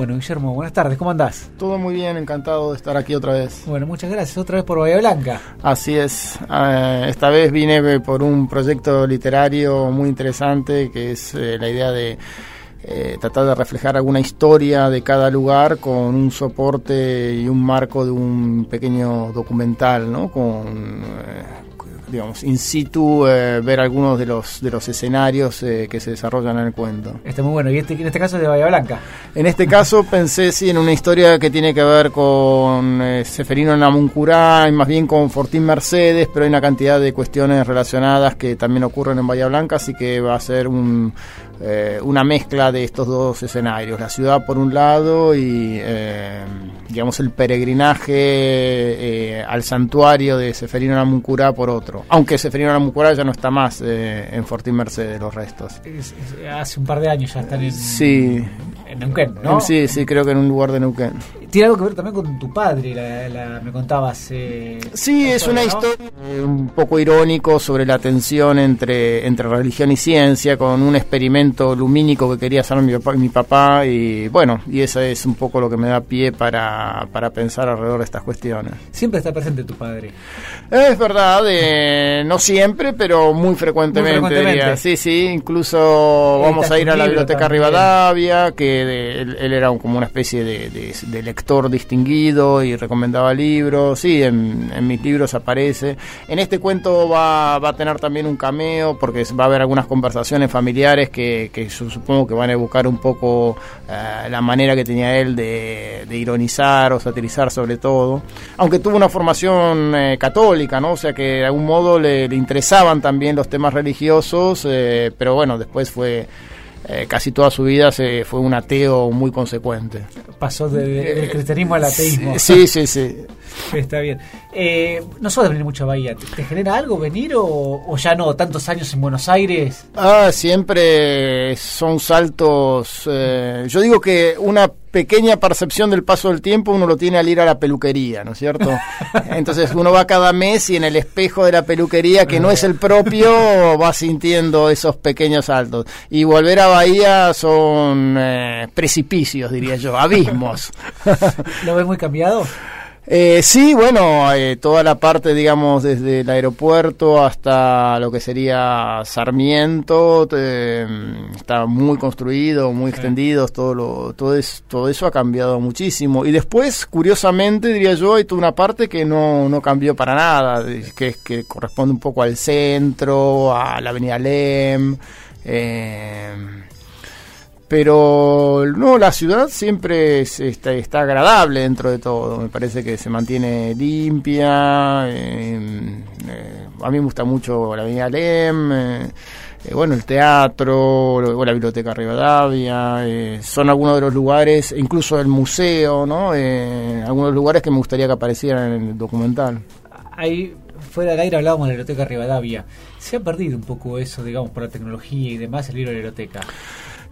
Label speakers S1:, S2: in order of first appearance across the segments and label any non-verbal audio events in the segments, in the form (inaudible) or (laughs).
S1: Bueno, Guillermo, buenas tardes, ¿cómo andás?
S2: Todo muy bien, encantado de estar aquí otra vez.
S1: Bueno, muchas gracias, otra vez por Bahía Blanca.
S2: Así es, eh, esta vez vine por un proyecto literario muy interesante que es eh, la idea de eh, tratar de reflejar alguna historia de cada lugar con un soporte y un marco de un pequeño documental, ¿no? Con digamos, in situ eh, ver algunos de los de los escenarios eh, que se desarrollan en el cuento.
S1: Está muy bueno. ¿Y este, en este caso es de Bahía Blanca?
S2: En este caso pensé sí en una historia que tiene que ver con eh, Seferino Namuncurá y más bien con Fortín Mercedes, pero hay una cantidad de cuestiones relacionadas que también ocurren en Bahía Blanca, así que va a ser un, una mezcla de estos dos escenarios, la ciudad por un lado y digamos el peregrinaje al santuario de Seferino Namuncurá por otro aunque Seferino La ya no está más eh, en Fortín Mercedes, los restos.
S1: hace un par de años ya están en,
S2: sí.
S1: en Neuquén, ¿no?
S2: Sí, sí, creo que en un lugar de Neuquén.
S1: Tiene algo que ver también con tu padre, me contabas. Eh,
S2: sí, es una historia eh, un poco irónico sobre la tensión entre, entre religión y ciencia, con un experimento lumínico que quería hacer mi papá, mi papá y bueno, y eso es un poco lo que me da pie para, para pensar alrededor de estas cuestiones.
S1: Siempre está presente tu padre.
S2: Es verdad, eh, no siempre, pero muy frecuentemente. Sí, sí, incluso vamos a ir a la biblioteca Rivadavia, que él, era como una especie de, de, de lector distinguido y recomendaba libros. Sí, en, mis libros aparece. En este cuento va, va, a tener también un cameo porque va a haber algunas conversaciones familiares que, que yo supongo que van a buscar un poco eh, la manera que tenía él de, ironizar o satirizar sobre todo. Aunque tuvo una formación eh, católica, ¿no? O sea que de algún modo le, interesaban también los temas religiosos, eh, pero bueno, después fue eh, casi toda su vida se fue un ateo muy consecuente.
S1: Pasó del cristianismo al ateísmo.
S2: Sí, sí, sí.
S1: Está bien. Eh, no sos de venir mucho a Bahía. ¿Te, genera algo venir o, ya no? ¿Tantos años en Buenos Aires?
S2: Ah, siempre son saltos. Eh, yo digo que una pequeña percepción del paso del tiempo uno lo tiene al ir a la peluquería, ¿no es cierto? (laughs) Entonces uno va cada mes y en el espejo de la peluquería, que no es el propio, va sintiendo esos pequeños saltos. Y volver a Bahía son eh, precipicios, diría yo, abismos. (laughs)
S1: ¿Lo ves muy cambiado?
S2: Eh, sí, bueno, eh, toda la parte, digamos, desde el aeropuerto hasta lo que sería Sarmiento, está muy construido, muy extendido, todo, lo, todo, todo eso ha cambiado muchísimo. Y después, curiosamente, diría yo, hay toda una parte que no, no cambió para nada, que, es que corresponde un poco al centro, a la avenida Lem. Eh, pero no, la ciudad siempre está, está, agradable dentro de todo. Me parece que se mantiene limpia. Em, eh, a mí me gusta mucho la Avenida Lem. Eh, eh, bueno, el teatro, o la biblioteca Rivadavia, son algunos de los lugares, incluso el museo, ¿no? algunos lugares que me gustaría que aparecieran en el documental.
S1: Ahí, fuera del aire hablábamos de la biblioteca Rivadavia. Se ha perdido un poco eso, digamos, por la tecnología y demás, el libro de la biblioteca.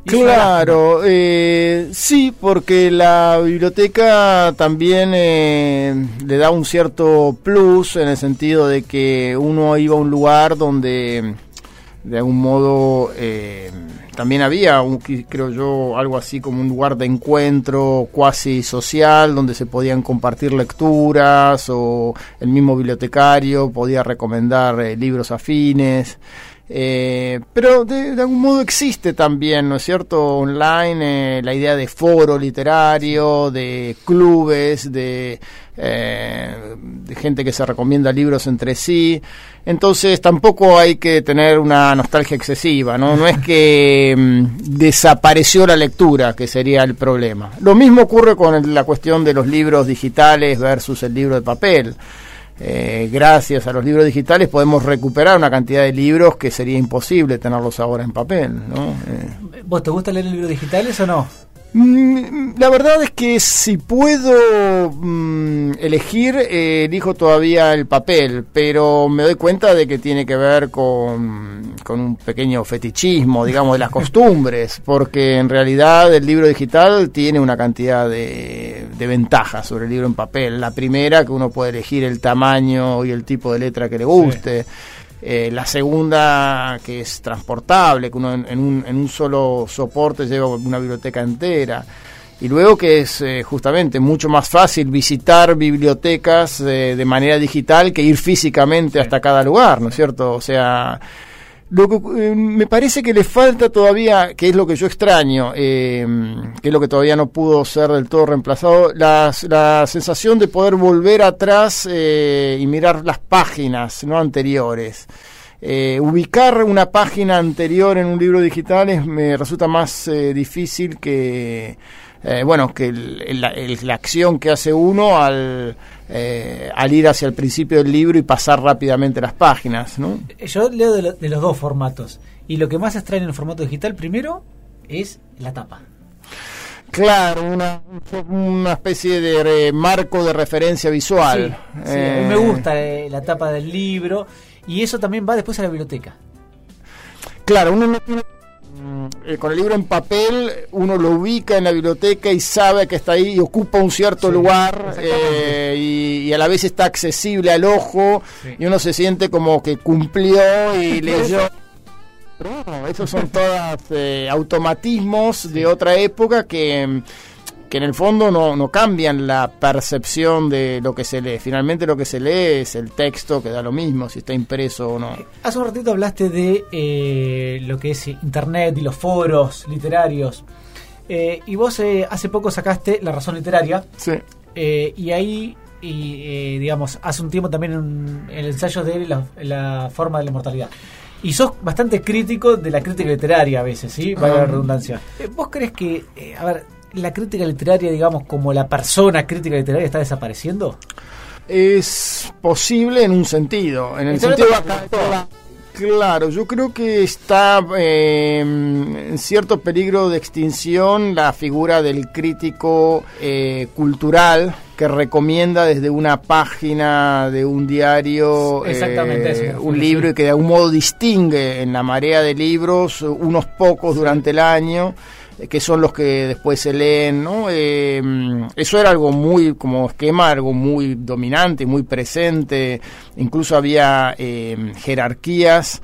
S2: Claro, eh, sí, porque la biblioteca también eh, le da un cierto plus en el sentido de que uno iba a un lugar donde de algún modo eh, también había, un, creo yo, algo así como un lugar de encuentro cuasi social donde se podían compartir lecturas o el mismo bibliotecario podía recomendar eh, libros afines. Eh, pero de, algún modo existe también, ¿no es cierto? Online eh, la idea de foro literario, de clubes, de, eh, de, gente que se recomienda libros entre sí. Entonces tampoco hay que tener una nostalgia excesiva, ¿no? No es (laughs) que mm, desapareció la lectura, que sería el problema. Lo mismo ocurre con la cuestión de los libros digitales versus el libro de papel. Eh, gracias a los libros digitales podemos recuperar una cantidad de libros que sería imposible tenerlos ahora en papel. ¿no?
S1: Eh. ¿Vos te gusta leer libros digitales o no?
S2: Mm, la verdad es que si puedo mm, elegir, eh, elijo todavía el papel, pero me doy cuenta de que tiene que ver con, con un pequeño fetichismo, digamos, de las (laughs) costumbres, porque en realidad el libro digital tiene una cantidad de, de ventajas sobre el libro en papel. La primera, que uno puede elegir el tamaño y el tipo de letra que le guste. Eh, la segunda, que es transportable, que uno en, un, en un solo soporte lleva una biblioteca entera. y luego que es eh, justamente mucho más fácil visitar bibliotecas eh, de manera digital que ir físicamente hasta cada lugar, ¿no es cierto? O sea, lo que, eh, me parece que le falta todavía, que es lo que yo extraño, que es lo que todavía no pudo ser del todo reemplazado, la, la sensación de poder volver atrás y mirar las páginas no anteriores. ubicar una página anterior en un libro digital me resulta más difícil que eh, bueno, que la acción que hace uno al, eh, al ir hacia el principio del libro y pasar rápidamente las páginas. ¿no?
S1: Yo leo de, los dos formatos y lo que más extrae en el formato digital primero es la tapa.
S2: Claro, una, una especie de marco de referencia visual.
S1: Sí, me gusta eh, la tapa del libro y eso también va después a la biblioteca.
S2: Claro, uno no tiene eh, con el libro en papel uno lo ubica en la biblioteca y sabe que está ahí y ocupa un cierto lugar eh, y, a la vez está accesible al ojo y uno se siente como que cumplió y (laughs) leyó. Pero esos son todos eh, automatismos de otra época que que en el fondo no, no, cambian la percepción de lo que se lee. Finalmente lo que se lee es el texto, que da lo mismo si está impreso o no.
S1: Hace un ratito hablaste de eh, lo que es Internet y los foros literarios. Eh, y vos eh, hace poco sacaste La Razón Literaria.
S2: Sí.
S1: y ahí, y, digamos, hace un tiempo también en el ensayo de la, forma de la inmortalidad. Y sos bastante crítico de la crítica literaria a veces, ¿sí? Vaya la redundancia. ¿Vos crees que, a ver, la crítica literaria, digamos, como la persona crítica literaria está desapareciendo?
S2: Es posible en un sentido, en el sentido Claro, yo creo que está eh, en cierto peligro de extinción la figura del crítico eh, cultural que recomienda desde una página de un diario
S1: eh,
S2: un libro y que de algún modo distingue en la marea de libros unos pocos durante el año que son los que después se leen, ¿no? Eh, eso era algo muy, como esquema, algo muy dominante, muy presente, incluso había eh, jerarquías,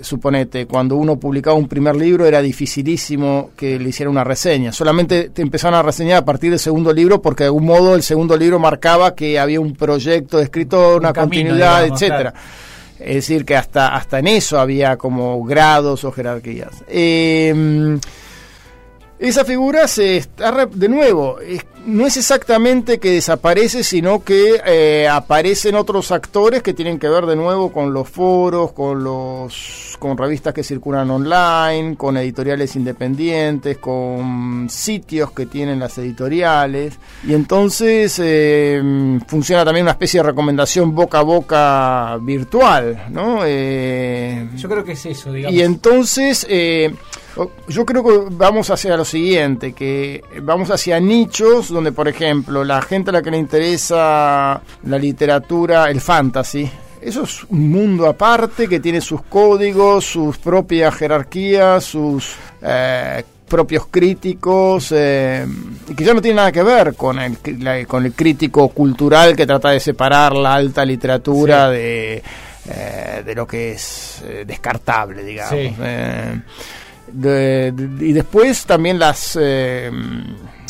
S2: suponete, cuando uno publicaba un primer libro era dificilísimo que le hiciera una reseña, solamente te empezaron a reseñar a partir del segundo libro porque de algún modo el segundo libro marcaba que había un proyecto de escritor, una continuidad, etcétera. Es decir, que hasta, hasta en eso había como grados o jerarquías. Eh, esa figura se está de nuevo, no es exactamente que desaparece, sino que eh, aparecen otros actores que tienen que ver de nuevo con los foros, con los con revistas que circulan online, con editoriales independientes, con sitios que tienen las editoriales y entonces eh, funciona también una especie de recomendación boca a boca virtual, ¿no?
S1: Eh, Yo creo que es eso, digamos.
S2: Y entonces yo creo que vamos hacia lo siguiente, que vamos hacia nichos donde, por ejemplo, la gente a la que le interesa la literatura, el fantasy, eso es un mundo aparte que tiene sus códigos, sus propias jerarquías, sus eh, propios críticos, eh, y que ya no tiene nada que ver con el, con el crítico cultural que trata de separar la alta literatura de, eh, de lo que es descartable, digamos y después también las eh,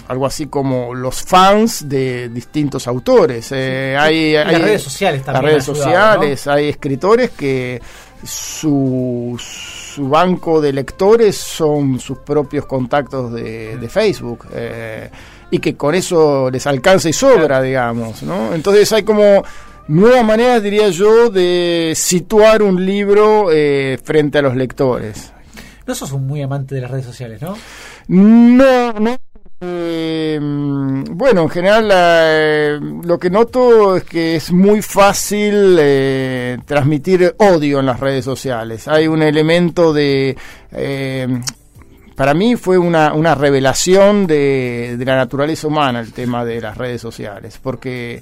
S2: algo así como los fans de distintos autores. Eh, hay,
S1: las redes sociales también.
S2: Las redes sociales, hay escritores que su, su banco de lectores son sus propios contactos de, Facebook. Eh, y que con eso les alcanza y sobra, digamos, ¿no? Entonces hay como nuevas maneras, diría yo, de situar un libro frente a los lectores.
S1: No sos un muy amante de las redes sociales, ¿no?
S2: No, no. Eh, bueno, en general eh, lo que noto es que es muy fácil eh, transmitir odio en las redes sociales. Hay un elemento de... para mí fue una, una revelación de, de la naturaleza humana el tema de las redes sociales, porque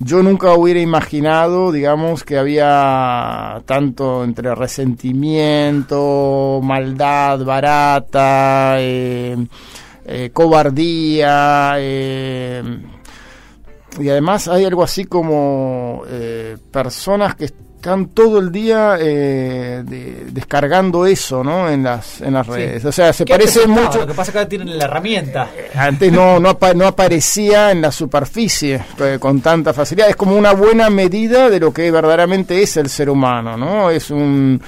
S2: yo nunca hubiera imaginado, digamos, que había tanto entre resentimiento, maldad barata, eh, eh, cobardía, eh, y además hay algo así como personas que están todo el día eh, de- descargando eso, ¿no? En las en las redes. O sea, se
S1: ¿Qué
S2: parece mucho.
S1: Lo que pasa es que ahora tienen la herramienta.
S2: Antes no, no, apa- no aparecía en la superficie eh, con tanta facilidad. Es como una buena medida de lo que verdaderamente es el ser humano, ¿no? Es un...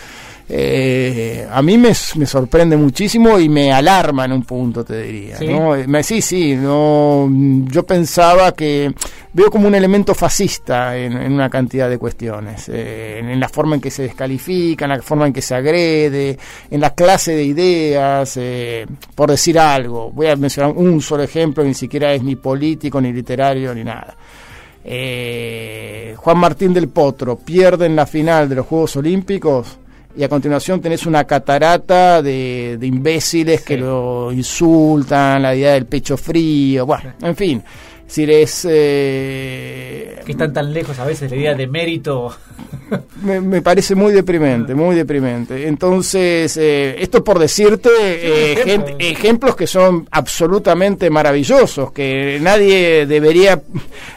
S2: eh, a mí me, me sorprende muchísimo y me alarma en un punto, te diría.
S1: ¿Sí?
S2: ¿no? Eh, me- sí, sí, no, yo pensaba que veo como un elemento fascista en, en una cantidad de cuestiones, eh, en, en la forma en que se descalifica, en la forma en que se agrede, en la clase de ideas, eh, por decir algo. Voy a mencionar un solo ejemplo, ni siquiera es ni político, ni literario, ni nada. Eh, Juan Martín del Potro pierde en la final de los Juegos Olímpicos y a continuación tenés una catarata de, de imbéciles que lo insultan, la idea del pecho frío, bueno, en fin. Decir, es, eh,
S1: Que están tan lejos a veces la idea de mérito. (laughs)
S2: me, me parece muy deprimente, muy deprimente. Entonces, eh, esto por decirte eh,
S1: ejemplo.
S2: gente- ejemplos que son absolutamente maravillosos, que nadie debería...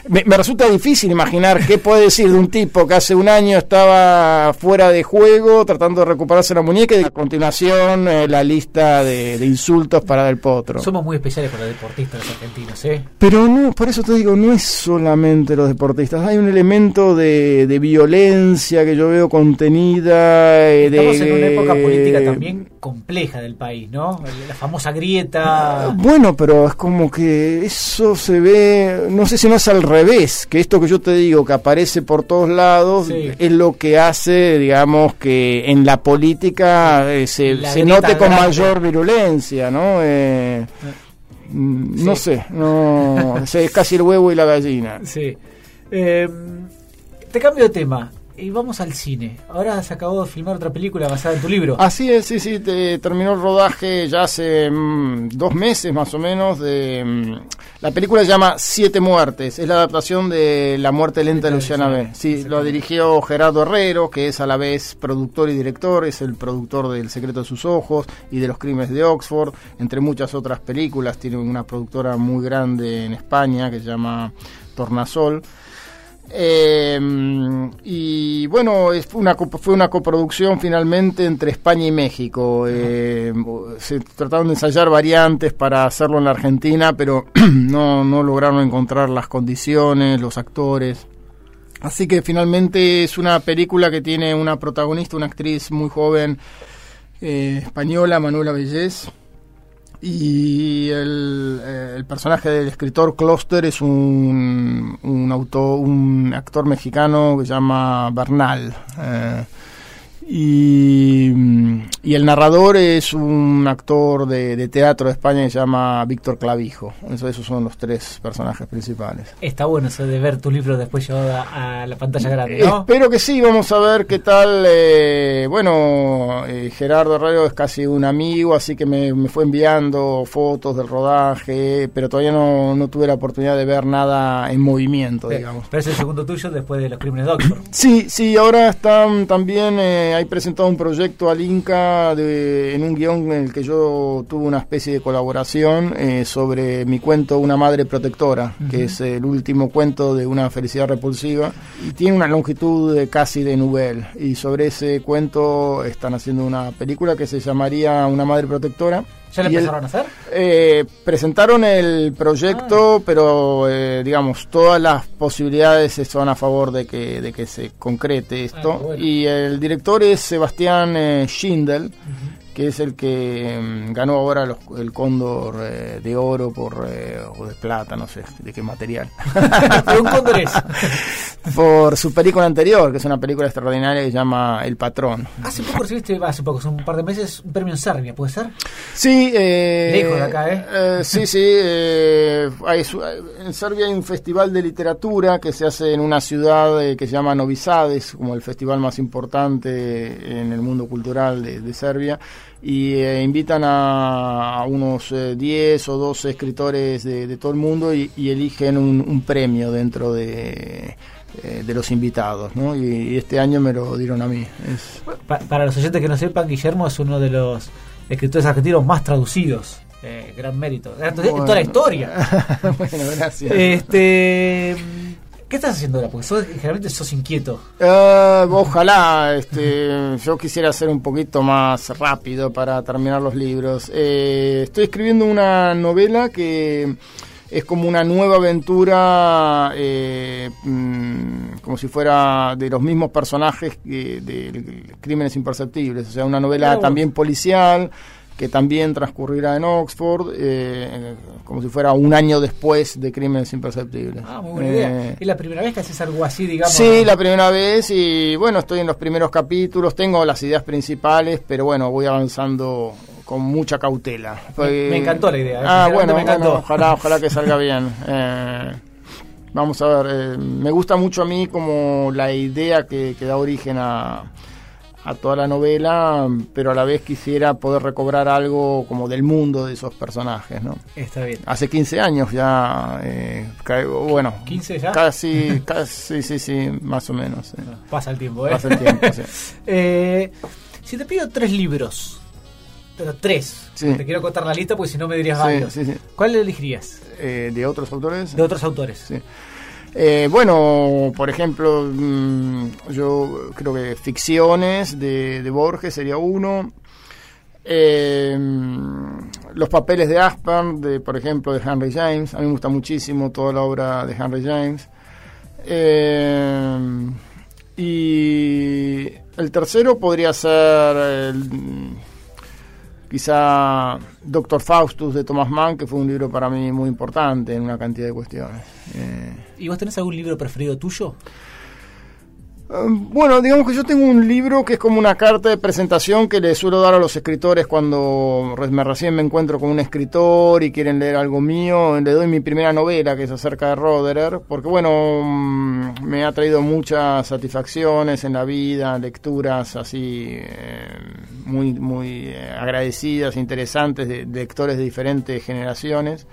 S2: Me, me resulta difícil imaginar qué puede decir de un tipo que hace un año estaba fuera de juego tratando de recuperarse la muñeca y a continuación eh, la lista de, de insultos para Del Potro.
S1: Somos muy especiales con los deportistas los argentinos, ¿eh?
S2: Pero no, por eso te digo, no es solamente los deportistas, hay un elemento de, de violencia que yo veo contenida. eh, de,
S1: Estamos en una época política también compleja del país, ¿no? La famosa grieta.
S2: Bueno, pero es como que eso se ve, no sé si no es al revés, que esto que yo te digo, que aparece por todos lados,
S1: Sí.
S2: es lo que hace, digamos, que en la política eh, se,
S1: La
S2: se
S1: grieta
S2: note con
S1: grande.
S2: mayor virulencia, ¿no? Eh, mm, No sé, no, (laughs) es casi el huevo y la gallina.
S1: Sí. Eh, te cambio de tema y vamos al cine. Ahora se acabó de filmar otra película basada en tu libro.
S2: Así es, sí, sí, te- terminó el rodaje ya hace mm, dos meses más o menos. De, mm, la película se llama Siete Muertes, es la adaptación de La muerte lenta de Luciana B. Sí, lo dirigió Gerardo Herrero, que es a la vez productor y director, es el productor de El secreto de sus ojos y de Los crímenes de Oxford, entre muchas otras películas. Tiene una productora muy grande en España que se llama Tornasol. Eh, y bueno, es una, fue una coproducción finalmente entre España y México. Eh, se trataron de ensayar variantes para hacerlo en la Argentina, pero (clears throat) no, no lograron encontrar las condiciones, los actores. Así que finalmente es una película que tiene una protagonista, una actriz muy joven eh, española, Manuela Bellés. Y el, eh, el personaje del escritor Kloster es un, un, auto, un actor mexicano que se llama Bernal. Eh, y, y el narrador es un actor de, de teatro de España que se llama Víctor Clavijo. Eso, esos son los tres personajes principales.
S1: Está bueno eso de ver tu libro después llevado a, a la pantalla grande, ¿no?
S2: Espero que sí, vamos a ver qué tal. eh, bueno, eh, Gerardo Herrero es casi un amigo, así que me, me fue enviando fotos del rodaje, pero todavía no, no tuve la oportunidad de ver nada en movimiento, digamos.
S1: Pero es el segundo tuyo después de los crímenes de Oxford.
S2: Sí, sí, ahora están también, eh, hay presentado un proyecto al Inca de, en un guion en el que yo tuve una especie de colaboración eh, sobre mi cuento Una Madre Protectora, que es el último cuento de una felicidad repulsiva, y tiene una longitud de casi de novel, y sobre ese cuento están haciendo una película que se llamaría Una Madre Protectora.
S1: ¿Ya lo
S2: el-
S1: empezaron a hacer?
S2: eh, presentaron el proyecto, pero eh, digamos, todas las posibilidades son a favor de que, de que se concrete esto.
S1: Ah, bueno.
S2: Y el director es Sebastián eh, Schindel, que es el que mm, ganó ahora los- el cóndor eh, de oro por, eh, o de plata, no sé de qué material. (laughs)
S1: Pero un cóndor es. (laughs)
S2: por su película anterior, que es una película extraordinaria que se llama El Patrón.
S1: Hace poco recibiste, hace poco, hace un par de meses, un premio en Serbia, ¿puede ser?
S2: Sí, eh,
S1: Lejos de acá, ¿eh?
S2: sí, sí. eh, hay su- en Serbia hay un festival de literatura que se hace en una ciudad eh, que se llama Novi Sad, es como el festival más importante en el mundo cultural de, de Serbia. Y eh, invitan a, a unos eh, 10 o 12 escritores de, de todo el mundo y, y eligen un, un premio dentro de, eh, de los invitados. ¿no? Y, y este año me lo dieron a mí. Es,
S1: Pa- para los oyentes que no sepan, Guillermo es uno de los escritores argentinos más traducidos. Eh, gran mérito. En toda la historia. (laughs)
S2: bueno, gracias.
S1: Este, ¿Qué estás haciendo ahora? Porque sos, generalmente sos inquieto.
S2: Uh, ojalá, este, yo quisiera ser un poquito más rápido para terminar los libros. Eh, estoy escribiendo una novela que es como una nueva aventura, eh, mm, como si fuera de los mismos personajes de, de Crímenes Imperceptibles, o sea, una novela también policial que también transcurrirá en Oxford, eh, como si fuera un año después de Crímenes Imperceptibles.
S1: Ah, muy buena idea. Eh, ¿Es la primera vez que haces algo así, digamos?
S2: Sí, la primera vez y bueno, estoy en los primeros capítulos, tengo las ideas principales, pero bueno, voy avanzando con mucha cautela.
S1: Me, encantó la idea.
S2: ¿eh? Ah, bueno, ojalá, (laughs) ojalá que salga bien. vamos a ver, me gusta mucho a mí como la idea que, que da origen a a toda la novela, pero a la vez quisiera poder recobrar algo como del mundo de esos personajes, ¿no?
S1: Está bien.
S2: Hace 15 años ya, eh, bueno.
S1: ¿15 ya?
S2: Casi, (laughs) casi, sí, sí, más o menos.
S1: Pasa el tiempo, ¿eh?
S2: Pasa el tiempo, sí. (laughs)
S1: eh, si te pido tres libros, pero tres, te quiero contar la lista porque si no me dirías varios. ¿Cuál elegirías?
S2: Eh, ¿De otros autores?
S1: De otros autores.
S2: Eh, bueno, por ejemplo, mm, yo creo que ficciones de, Borges sería uno. Eh, los papeles de Aspern, de, por ejemplo, de Henry James. A mí me gusta muchísimo toda la obra de Henry James. Y el tercero podría ser el, quizá Doctor Faustus de Thomas Mann, que fue un libro para mí muy importante en una cantidad de cuestiones.
S1: Eh, ¿Y vos tenés algún libro preferido tuyo?
S2: Um, bueno, digamos que yo tengo un libro que es como una carta de presentación que le suelo dar a los escritores cuando me recién me encuentro con un escritor y quieren leer algo mío. Le doy mi primera novela que es acerca de Roderer, porque bueno, mm, me ha traído muchas satisfacciones en la vida, lecturas así eh, muy, muy eh, agradecidas, interesantes de lectores de diferentes generaciones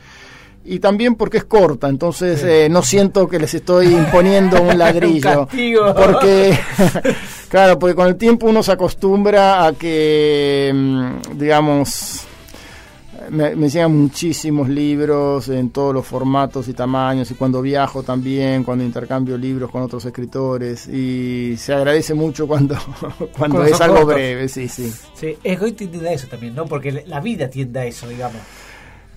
S2: y también porque es corta, entonces eh, no siento que les estoy imponiendo un (laughs) ladrillo. porque, (laughs) claro, porque con el tiempo uno se acostumbra a que, mm, digamos, me, me, llegan muchísimos libros en todos los formatos y tamaños y cuando viajo también, cuando intercambio libros con otros escritores y se agradece mucho cuando, (laughs) cuando, es algo breve, sí, sí.
S1: Sí, es tiende a eso también, ¿no? Porque la vida tiende a eso, digamos.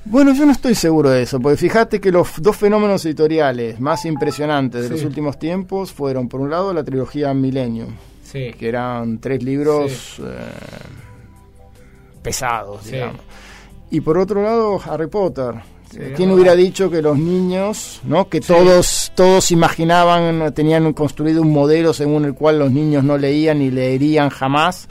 S2: Bueno, yo no estoy seguro de eso, porque fíjate que los dos fenómenos editoriales más impresionantes de los últimos tiempos fueron, por un lado, la trilogía Milenio, que eran tres libros eh, pesados, digamos. Y por otro lado, Harry Potter. ¿Quién hubiera dicho que los niños, ¿no? que todos todos imaginaban, tenían construido un modelo según el cual los niños no leían ni leerían jamás?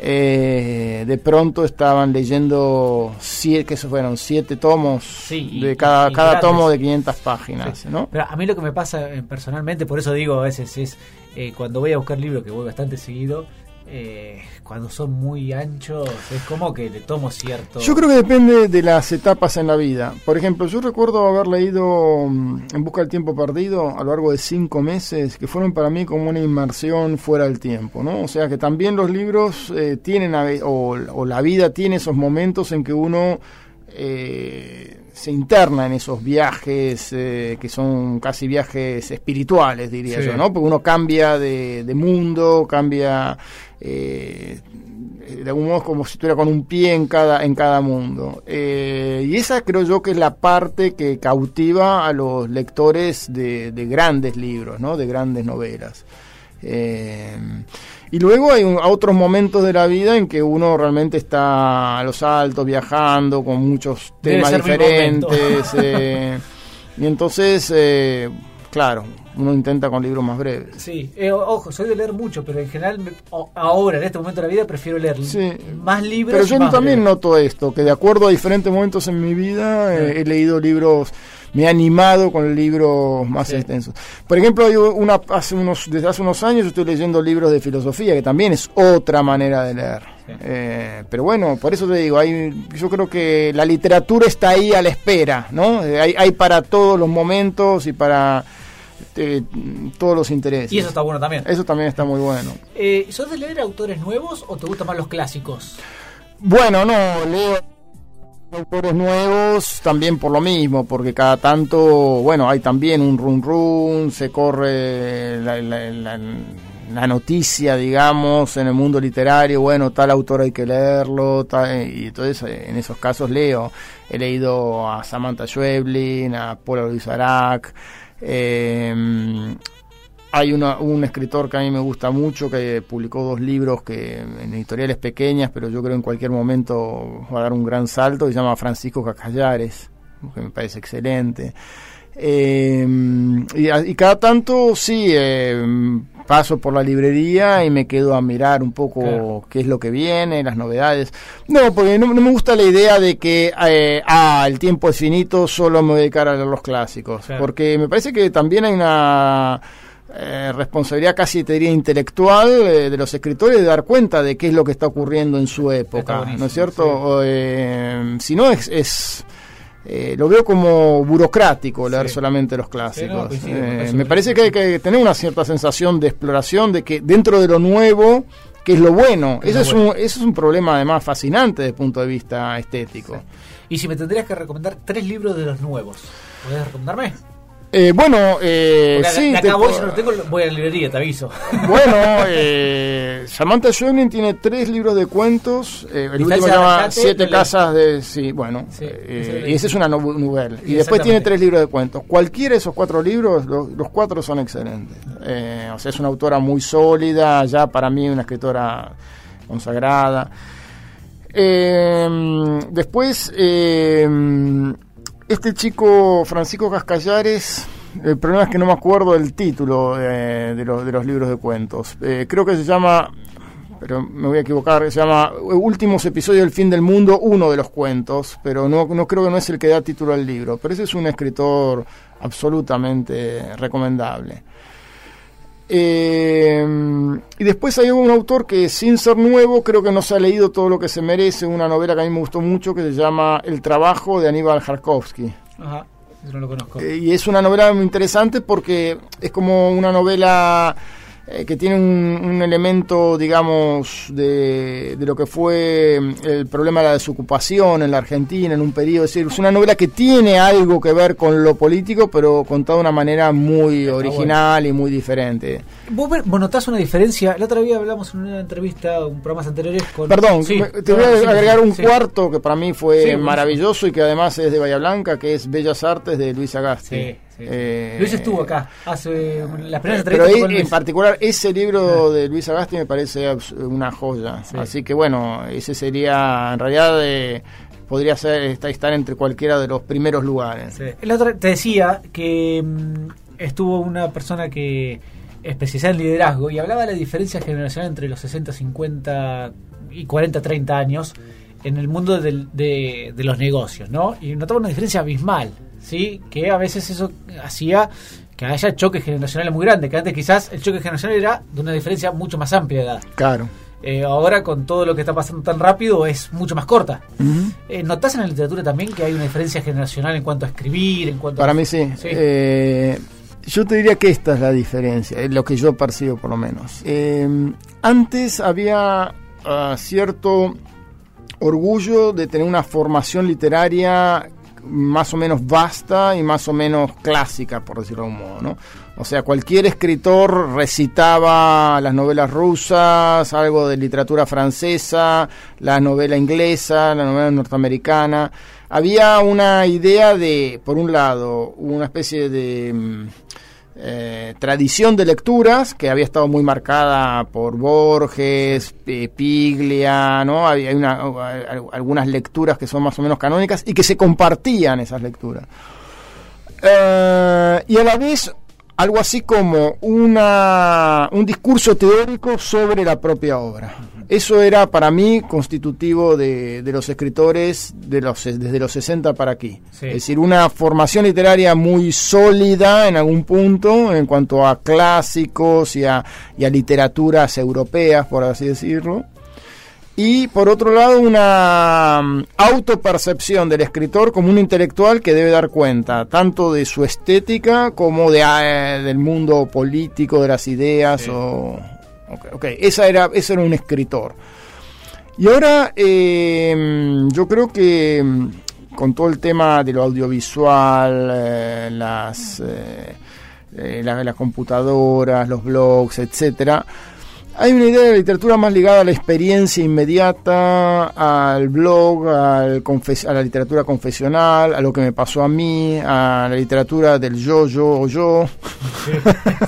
S2: Eh, de pronto estaban leyendo siete, que eso fueron siete tomos de cada, cada tomo de 500 páginas ¿no?
S1: Pero a mí lo que me pasa eh, personalmente por eso digo a veces es eh, cuando voy a buscar libros que voy bastante seguido eh, cuando son muy anchos es como que le tomo cierto...
S2: Yo creo que depende de las etapas en la vida. Por ejemplo, yo recuerdo haber leído mm, En Busca del Tiempo Perdido a lo largo de cinco meses, que fueron para mí como una inmersión fuera del tiempo, ¿no? O sea que también los libros eh, tienen, o, o, la vida tiene esos momentos en que uno... Eh, se interna en esos viajes eh, que son casi viajes espirituales, diría yo, ¿no? Porque uno cambia de, de mundo, cambia eh, de algún modo como si estuviera con un pie en cada, en cada mundo. Eh, y esa creo yo que es la parte que cautiva a los lectores de, grandes libros, ¿no? de grandes novelas. Eh, y luego hay otros momentos de la vida en que uno realmente está a los altos, viajando, con muchos temas diferentes. y entonces, claro, uno intenta con libros más breves.
S1: Sí, eh, ojo, soy de leer mucho, pero en general, ahora, en este momento de la vida, prefiero leer más libros.
S2: Pero yo también noto esto, que de acuerdo a diferentes momentos en mi vida, eh, he leído libros, me he animado con libros más extensos. Por ejemplo, hay una, hace unos, desde hace unos años estoy leyendo libros de filosofía, que también es otra manera de leer. Eh, pero bueno, por eso te digo, hay, yo creo que la literatura está ahí a la espera, ¿no? hay, hay para todos los momentos y para este, todos los intereses.
S1: Y eso está bueno también.
S2: Eso también está muy bueno.
S1: Eh, ¿Sos de leer autores nuevos o te gustan más los clásicos?
S2: Bueno, no, leo autores nuevos también por lo mismo, porque cada tanto, bueno, hay también un run run, se corre la, la, noticia, digamos, en el mundo literario, bueno, tal autor hay que leerlo, y entonces en esos casos leo. He leído a Samantha Schweblin, a Paula Luis Arac, eh, hay un escritor que a mí me gusta mucho, que publicó dos libros que en editoriales pequeñas, pero yo creo en cualquier momento va a dar un gran salto, se llama Francisco Cacallares, que me parece excelente. Eh, y, cada tanto sí, eh, paso por la librería y me quedo a mirar un poco qué es lo que viene, las novedades. No, porque no, me gusta la idea de que, eh, ah, el tiempo es finito, solo me voy a dedicar a leer los clásicos. Porque me parece que también hay una eh, responsabilidad casi te diría intelectual eh, de los escritores de dar cuenta de qué es lo que está ocurriendo en su época, ¿no es cierto? Eh, si no es, es lo veo como burocrático leer solamente los clásicos. me parece que hay que tener una cierta sensación de exploración de que dentro de lo nuevo que es lo bueno. Eso es, un, eso es un problema además fascinante desde el punto de vista estético.
S1: Y si me tendrías que recomendar tres libros de los nuevos, ¿podés recomendarme?
S2: Eh, bueno, eh, sí.
S1: De acá voy, si no tengo, voy a la librería, te aviso. (laughs)
S2: Bueno, (laughs) eh, Samantha Schweblin tiene tres libros de cuentos. Eh, el último se llama Siete Casas de. Sí, bueno. Eh, y ese es una novela. Y después tiene tres libros de cuentos. Cualquiera de esos cuatro libros, los, los cuatro son excelentes. O sea, es una autora muy sólida, ya para mí una escritora consagrada. Después. Eh, este chico, Francisco Cascallares, el problema es que no me acuerdo del título eh, de, los, de los libros de cuentos. Eh, creo que se llama, pero me voy a equivocar, se llama Últimos episodios del fin del mundo, uno de los cuentos, pero no, no creo que no es el que da título al libro. Pero ese es un escritor absolutamente recomendable. Eh, y después hay un autor que sin ser nuevo creo que no se ha leído todo lo que se merece, una novela que a mí me gustó mucho que se llama El trabajo de Aníbal Jarkovsky.
S1: Ajá, no lo conozco.
S2: Eh, y es una novela muy interesante porque es como una novela eh, que tiene un, elemento, digamos, de, de, lo que fue mm, el problema de la desocupación en la Argentina en un periodo. Es decir, es una novela que tiene algo que ver con lo político, pero contada de una manera muy original y muy diferente.
S1: ¿Vos, notás una diferencia? La otra vez hablamos en una entrevista, un programa anteriores con...
S2: Perdón, te voy a agregar un cuarto que para mí fue maravilloso y que además es de Bahía Blanca, que es Bellas Artes de Luis Agasti.
S1: Eh, Luis estuvo acá hace la primera
S2: Pero en particular ese libro de Luis Agasti me parece una joya. Así que bueno, ese sería en realidad eh, podría ser estar entre cualquiera de los primeros lugares.
S1: El otro, te decía que mm, estuvo una persona que especializada en liderazgo y hablaba de la diferencia generacional entre los 60, 50 y 40, 30 años en el mundo de, de los negocios, ¿no? Y notaba una diferencia abismal. ¿Sí? que a veces eso hacía que haya choques generacionales muy grandes, que antes quizás el choque generacional era de una diferencia mucho más amplia de edad.
S2: Claro.
S1: Eh, ahora con todo lo que está pasando tan rápido es mucho más corta. Eh, ¿Notás en la literatura también que hay una diferencia generacional en cuanto a escribir? en cuanto
S2: Para mí sí. Eh, yo te diría que esta es la diferencia, es lo que yo percibo por lo menos. antes había ah, cierto orgullo de tener una formación literaria más o menos vasta y más o menos clásica, por decirlo de un modo, ¿no? O sea, cualquier escritor recitaba las novelas rusas, algo de literatura francesa, la novela inglesa, la novela norteamericana. Había una idea de, por un lado, una especie de mm, eh, tradición de lecturas que había estado muy marcada por Borges, Piglia, ¿no? Hay, algunas lecturas que son más o menos canónicas y que se compartían esas lecturas. Eh, y a la vez algo así como una, un discurso teórico sobre la propia obra. Eso era para mí constitutivo de, los escritores de los, desde los 60 para aquí. Es decir, una formación literaria muy sólida en algún punto en cuanto a clásicos y a, y a literaturas europeas, por así decirlo. Y por otro lado, una mm, autopercepción del escritor como un intelectual que debe dar cuenta tanto de su estética como de, eh, del mundo político, de las ideas o, Okay, Esa era, ese era un escritor. Y ahora em, yo creo que em, con todo el tema de lo audiovisual, eh, las, eh, eh, la- las computadoras, los blogs, etcétera, hay una idea de la literatura más ligada a la experiencia inmediata, al blog, al a la literatura confesional, a lo que me pasó a mí, a la literatura del yo, yo o yo. (laughs)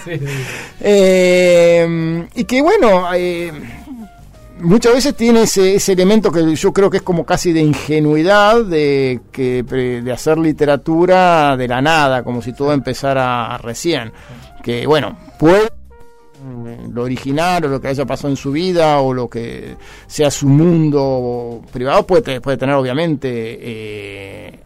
S1: Sí, sí. (laughs)
S2: Eh, y que bueno, eh, muchas veces tiene ese, ese elemento que yo creo que es como casi de ingenuidad, de, que, de hacer literatura de la nada, como si todo empezara recién. Que bueno, puede lo original o lo que haya pasado en su vida o lo que sea su mundo privado puede, puede tener obviamente eh,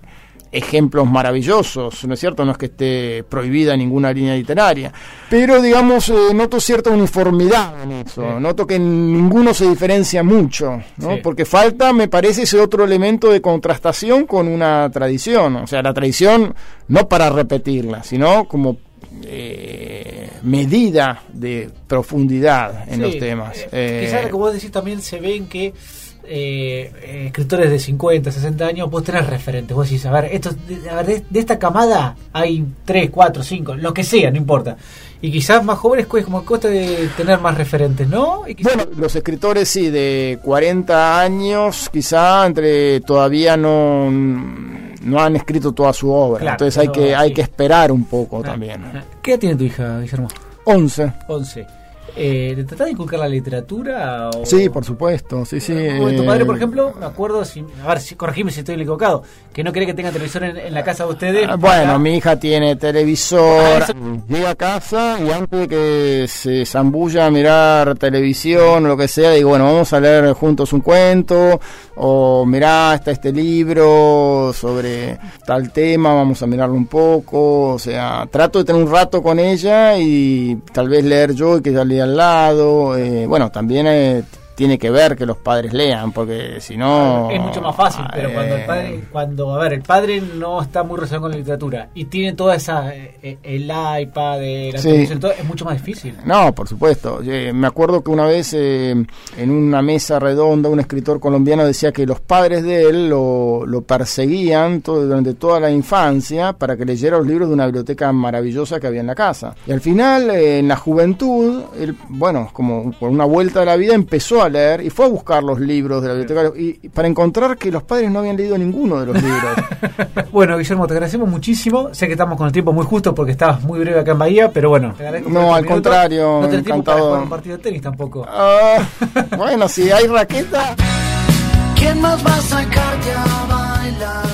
S2: ejemplos maravillosos, ¿no es cierto? No es que esté prohibida ninguna línea literaria, pero digamos, eh, noto cierta uniformidad en eso,
S1: Sí.
S2: noto que ninguno se diferencia mucho, ¿no?
S1: Sí.
S2: Porque falta, me parece, ese otro elemento de contrastación con una tradición, o sea, la tradición no para repetirla, sino como eh, medida de profundidad en
S1: Sí,
S2: los temas.
S1: eh,
S2: Eh,
S1: quizás, como vos decís, también se ven que eh, eh, escritores de 50, 60 años, vos tenés referentes. Vos decís, a ver, esto, de, a ver, de, de esta camada hay 3, 4, 5, lo que sea, no importa. Y quizás más jóvenes, pues, como cuesta de tener más referentes, ¿no? Y quizás-
S2: Bueno, los escritores sí, de 40 años, quizá entre todavía no, no han escrito toda su obra.
S1: Claro,
S2: Entonces hay que, hay que esperar un poco también.
S1: ¿Qué edad tiene tu hija, Guillermo?
S2: 11.
S1: 11. Eh, ¿Te tratás de inculcar la literatura? O...
S2: Sí, por supuesto. Sí, sí.
S1: Como tu
S2: eh,
S1: padre, por ejemplo, me acuerdo, si, a ver, si, corregime si estoy equivocado, que no quería que tenga televisor en, en la casa de ustedes.
S2: Ah, Bueno, mi hija tiene televisor,
S1: Ah, eso-
S2: llega a casa y antes de que se zambulla a mirar televisión o lo que sea, digo, bueno, vamos a leer juntos un cuento, o mirá, está este libro sobre tal tema, vamos a mirarlo un poco, o sea, trato de tener un rato con ella y tal vez leer yo y que ella lea al lado, eh, bueno, también eh, tiene que ver que los padres lean, porque si no...
S1: Es mucho más fácil, pero cuando el
S2: eh,
S1: padre, cuando, a ver, el padre no está muy relacionado con la literatura y tiene toda esa, eh, eh, el iPad, la
S2: Sí.
S1: todo, es mucho más difícil.
S2: No, por supuesto. Me acuerdo que una vez eh, en una mesa redonda un escritor colombiano decía que los padres de él lo, lo perseguían todo- durante toda la infancia para que leyera los libros de una biblioteca maravillosa que había en la casa. Y al final, en la juventud, él, bueno, como por una vuelta de la vida, empezó a leer y fue a buscar los libros de la biblioteca y, y para encontrar que los padres no habían leído ninguno de los libros. (laughs)
S1: Bueno, Guillermo, te agradecemos muchísimo. Sé que estamos con el tiempo muy justo porque estabas muy breve acá en Bahía, pero bueno. te
S2: No, al
S1: minutos.
S2: contrario,
S1: No tenés tiempo para
S2: encantado.
S1: jugar un partido de tenis tampoco. (laughs)
S2: Ah, bueno, si hay raqueta...
S3: ¿Quién más va a sacarte a bailar?